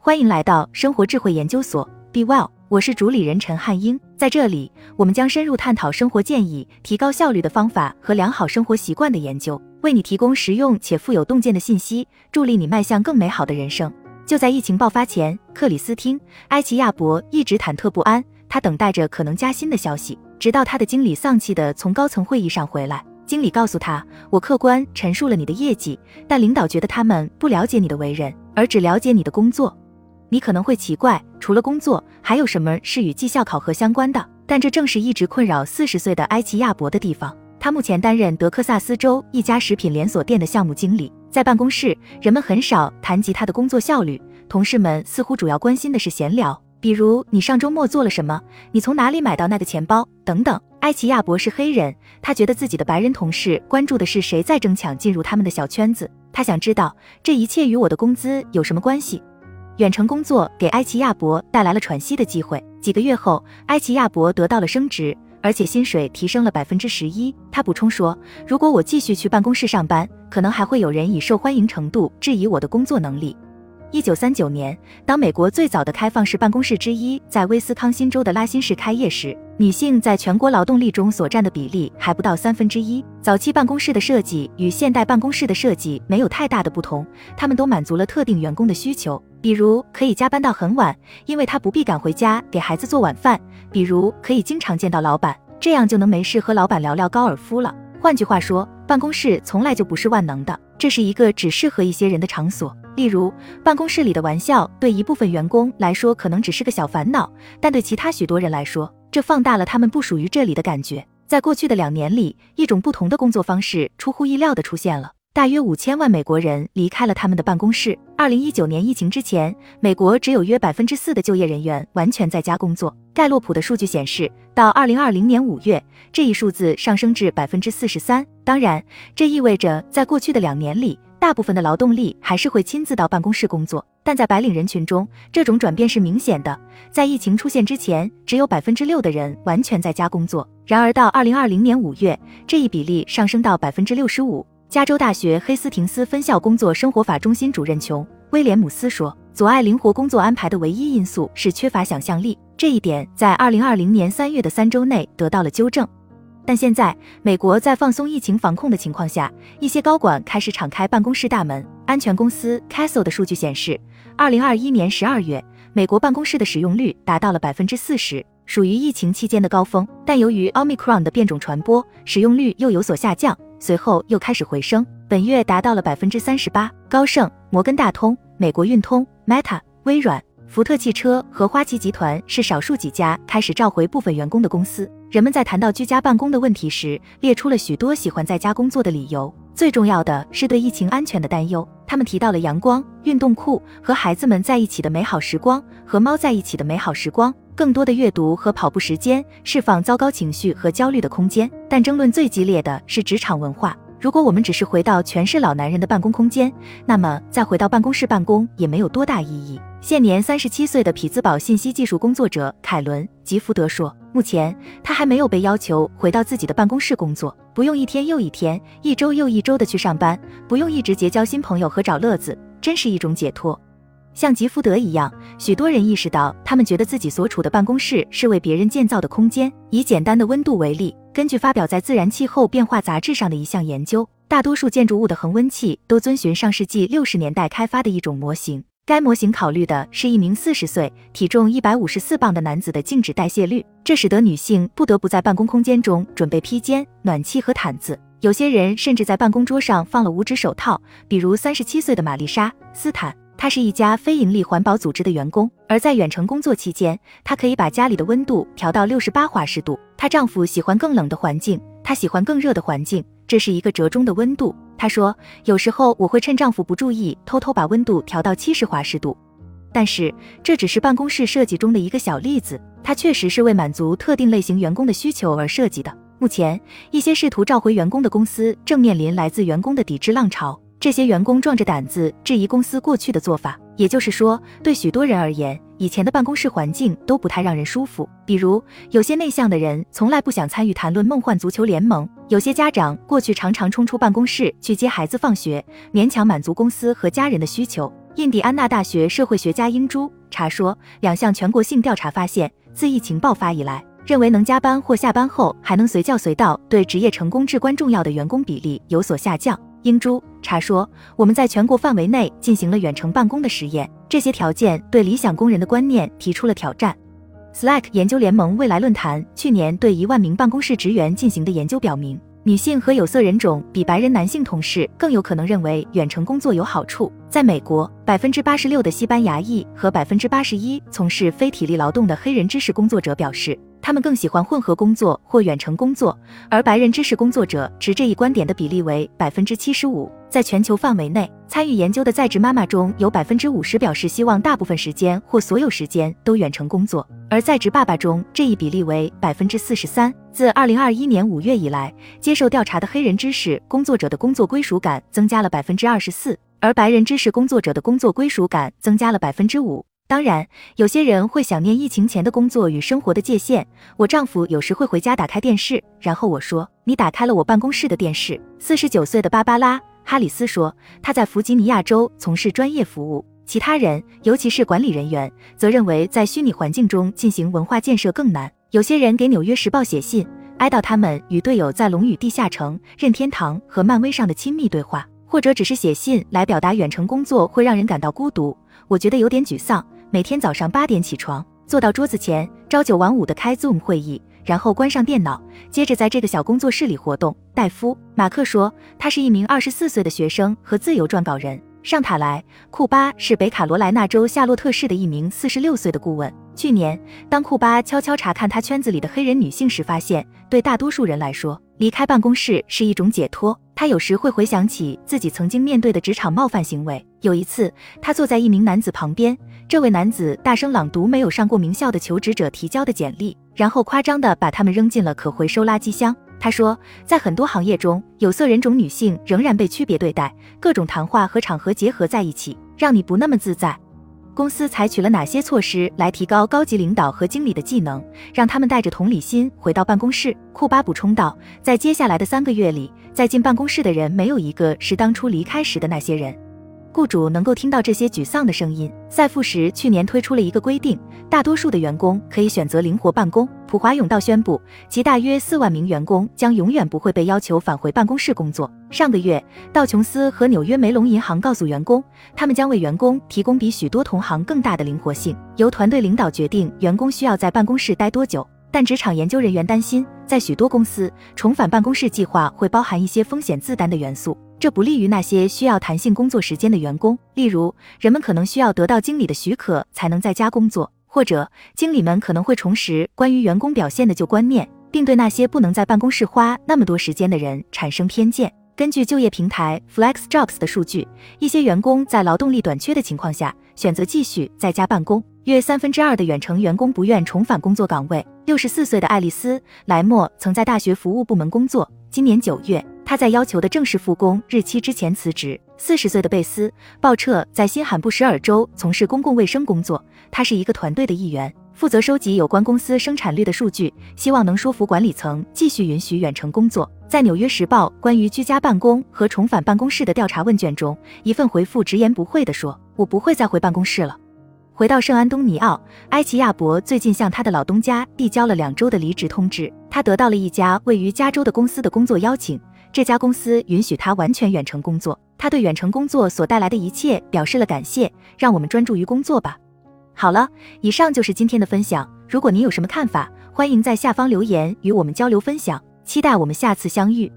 欢迎来到生活智慧研究所，Be Well，我是主理人陈汉英。在这里，我们将深入探讨生活建议、提高效率的方法和良好生活习惯的研究，为你提供实用且富有洞见的信息，助力你迈向更美好的人生。就在疫情爆发前，克里斯汀·埃奇亚伯一直忐忑不安，他等待着可能加薪的消息，直到他的经理丧气地从高层会议上回来。经理告诉他：“我客观陈述了你的业绩，但领导觉得他们不了解你的为人，而只了解你的工作。”你可能会奇怪，除了工作，还有什么是与绩效考核相关的？但这正是一直困扰四十岁的埃奇亚伯的地方。他目前担任德克萨斯州一家食品连锁店的项目经理。在办公室，人们很少谈及他的工作效率，同事们似乎主要关心的是闲聊，比如你上周末做了什么，你从哪里买到那个钱包等等。埃奇亚伯是黑人，他觉得自己的白人同事关注的是谁在争抢进入他们的小圈子。他想知道这一切与我的工资有什么关系。远程工作给埃奇亚伯带来了喘息的机会。几个月后，埃奇亚伯得到了升职，而且薪水提升了百分之十一。他补充说：“如果我继续去办公室上班，可能还会有人以受欢迎程度质疑我的工作能力。”一九三九年，当美国最早的开放式办公室之一在威斯康星州的拉辛市开业时，女性在全国劳动力中所占的比例还不到三分之一。早期办公室的设计与现代办公室的设计没有太大的不同，他们都满足了特定员工的需求，比如可以加班到很晚，因为他不必赶回家给孩子做晚饭；比如可以经常见到老板，这样就能没事和老板聊聊高尔夫了。换句话说，办公室从来就不是万能的，这是一个只适合一些人的场所。例如，办公室里的玩笑对一部分员工来说可能只是个小烦恼，但对其他许多人来说，这放大了他们不属于这里的感觉。在过去的两年里，一种不同的工作方式出乎意料地出现了。大约五千万美国人离开了他们的办公室。二零一九年疫情之前，美国只有约百分之四的就业人员完全在家工作。盖洛普的数据显示，到二零二零年五月，这一数字上升至百分之四十三。当然，这意味着在过去的两年里。大部分的劳动力还是会亲自到办公室工作，但在白领人群中，这种转变是明显的。在疫情出现之前，只有百分之六的人完全在家工作。然而，到二零二零年五月，这一比例上升到百分之六十五。加州大学黑斯廷斯分校工作生活法中心主任琼·威廉姆斯说：“阻碍灵活工作安排的唯一因素是缺乏想象力。这一点在二零二零年三月的三周内得到了纠正。”但现在，美国在放松疫情防控的情况下，一些高管开始敞开办公室大门。安全公司 Castle 的数据显示，二零二一年十二月，美国办公室的使用率达到了百分之四十，属于疫情期间的高峰。但由于 Omicron 的变种传播，使用率又有所下降，随后又开始回升，本月达到了百分之三十八。高盛、摩根大通、美国运通、Meta、微软。福特汽车和花旗集团是少数几家开始召回部分员工的公司。人们在谈到居家办公的问题时，列出了许多喜欢在家工作的理由。最重要的是对疫情安全的担忧。他们提到了阳光、运动裤和孩子们在一起的美好时光，和猫在一起的美好时光，更多的阅读和跑步时间，释放糟糕情绪和焦虑的空间。但争论最激烈的是职场文化。如果我们只是回到全是老男人的办公空间，那么再回到办公室办公也没有多大意义。现年三十七岁的匹兹堡信息技术工作者凯伦·吉福德说：“目前他还没有被要求回到自己的办公室工作，不用一天又一天、一周又一周的去上班，不用一直结交新朋友和找乐子，真是一种解脱。”像吉福德一样，许多人意识到，他们觉得自己所处的办公室是为别人建造的空间。以简单的温度为例，根据发表在《自然气候变化杂志》上的一项研究，大多数建筑物的恒温器都遵循上世纪六十年代开发的一种模型。该模型考虑的是一名四十岁、体重一百五十四磅的男子的静止代谢率，这使得女性不得不在办公空间中准备披肩、暖气和毯子。有些人甚至在办公桌上放了五指手套，比如三十七岁的玛丽莎·斯坦。她是一家非盈利环保组织的员工，而在远程工作期间，她可以把家里的温度调到六十八华氏度。她丈夫喜欢更冷的环境，她喜欢更热的环境，这是一个折中的温度。她说，有时候我会趁丈夫不注意，偷偷把温度调到七十华氏度。但是这只是办公室设计中的一个小例子，它确实是为满足特定类型员工的需求而设计的。目前，一些试图召回员工的公司正面临来自员工的抵制浪潮。这些员工壮着胆子质疑公司过去的做法，也就是说，对许多人而言，以前的办公室环境都不太让人舒服。比如，有些内向的人从来不想参与谈论梦幻足球联盟；有些家长过去常常冲出办公室去接孩子放学，勉强满足公司和家人的需求。印第安纳大学社会学家英朱查说，两项全国性调查发现，自疫情爆发以来，认为能加班或下班后还能随叫随到，对职业成功至关重要的员工比例有所下降。英朱查说，我们在全国范围内进行了远程办公的实验，这些条件对理想工人的观念提出了挑战。Slack 研究联盟未来论坛去年对一万名办公室职员进行的研究表明，女性和有色人种比白人男性同事更有可能认为远程工作有好处。在美国，百分之八十六的西班牙裔和百分之八十一从事非体力劳动的黑人知识工作者表示。他们更喜欢混合工作或远程工作，而白人知识工作者持这一观点的比例为百分之七十五。在全球范围内，参与研究的在职妈妈中有百分之五十表示希望大部分时间或所有时间都远程工作，而在职爸爸中这一比例为百分之四十三。自二零二一年五月以来，接受调查的黑人知识工作者的工作归属感增加了百分之二十四，而白人知识工作者的工作归属感增加了百分之五。当然，有些人会想念疫情前的工作与生活的界限。我丈夫有时会回家打开电视，然后我说：“你打开了我办公室的电视。”四十九岁的芭芭拉·哈里斯说：“他在弗吉尼亚州从事专业服务。”其他人，尤其是管理人员，则认为在虚拟环境中进行文化建设更难。有些人给《纽约时报》写信，哀悼他们与队友在《龙与地下城》、任天堂和漫威上的亲密对话，或者只是写信来表达远程工作会让人感到孤独。我觉得有点沮丧。每天早上八点起床，坐到桌子前，朝九晚五的开 Zoom 会议，然后关上电脑，接着在这个小工作室里活动。戴夫·马克说，他是一名二十四岁的学生和自由撰稿人。上塔莱·库巴是北卡罗来纳州夏洛特市的一名四十六岁的顾问。去年，当库巴悄悄查看他圈子里的黑人女性时，发现对大多数人来说，离开办公室是一种解脱。他有时会回想起自己曾经面对的职场冒犯行为。有一次，他坐在一名男子旁边。这位男子大声朗读没有上过名校的求职者提交的简历，然后夸张地把他们扔进了可回收垃圾箱。他说，在很多行业中，有色人种女性仍然被区别对待。各种谈话和场合结合在一起，让你不那么自在。公司采取了哪些措施来提高高级领导和经理的技能，让他们带着同理心回到办公室？库巴补充道，在接下来的三个月里，在进办公室的人没有一个是当初离开时的那些人。雇主能够听到这些沮丧的声音。赛富时去年推出了一个规定，大多数的员工可以选择灵活办公。普华永道宣布，其大约四万名员工将永远不会被要求返回办公室工作。上个月，道琼斯和纽约梅隆银行告诉员工，他们将为员工提供比许多同行更大的灵活性，由团队领导决定员工需要在办公室待多久。但职场研究人员担心，在许多公司，重返办公室计划会包含一些风险自担的元素。这不利于那些需要弹性工作时间的员工，例如，人们可能需要得到经理的许可才能在家工作，或者经理们可能会重拾关于员工表现的旧观念，并对那些不能在办公室花那么多时间的人产生偏见。根据就业平台 FlexJobs 的数据，一些员工在劳动力短缺的情况下选择继续在家办公，约三分之二的远程员工不愿重返工作岗位。六十四岁的爱丽丝·莱默曾在大学服务部门工作，今年九月。他在要求的正式复工日期之前辞职。四十岁的贝斯·鲍彻在新罕布什尔州从事公共卫生工作，他是一个团队的一员，负责收集有关公司生产率的数据，希望能说服管理层继续允许远程工作。在《纽约时报》关于居家办公和重返办公室的调查问卷中，一份回复直言不讳地说：“我不会再回办公室了。”回到圣安东尼奥，埃奇亚伯最近向他的老东家递交了两周的离职通知，他得到了一家位于加州的公司的工作邀请。这家公司允许他完全远程工作，他对远程工作所带来的一切表示了感谢。让我们专注于工作吧。好了，以上就是今天的分享。如果您有什么看法，欢迎在下方留言与我们交流分享。期待我们下次相遇。